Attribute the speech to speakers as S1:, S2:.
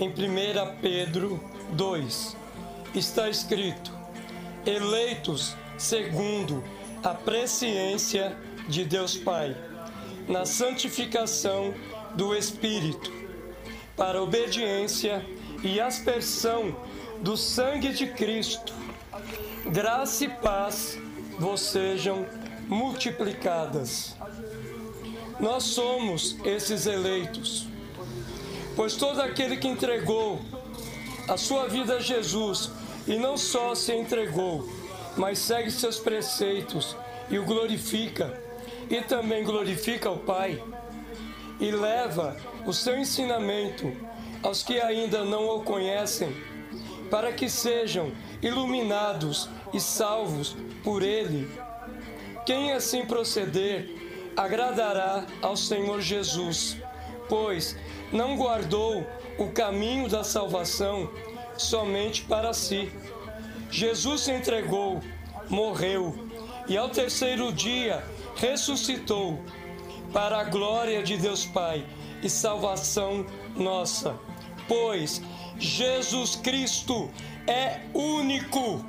S1: em 1 Pedro 2. Está escrito: eleitos segundo a presciência de Deus Pai, na santificação do Espírito, para obediência e aspersão do sangue de Cristo. Graça e paz vos sejam multiplicadas. Nós somos esses eleitos, pois todo aquele que entregou a sua vida a Jesus e não só se entregou, mas segue seus preceitos e o glorifica, e também glorifica o Pai, e leva o seu ensinamento aos que ainda não o conhecem, para que sejam iluminados e salvos por Ele. Quem assim proceder agradará ao Senhor Jesus, pois não guardou o caminho da salvação somente para si. Jesus se entregou, morreu e ao terceiro dia ressuscitou para a glória de Deus Pai e salvação nossa. Pois Jesus Cristo é único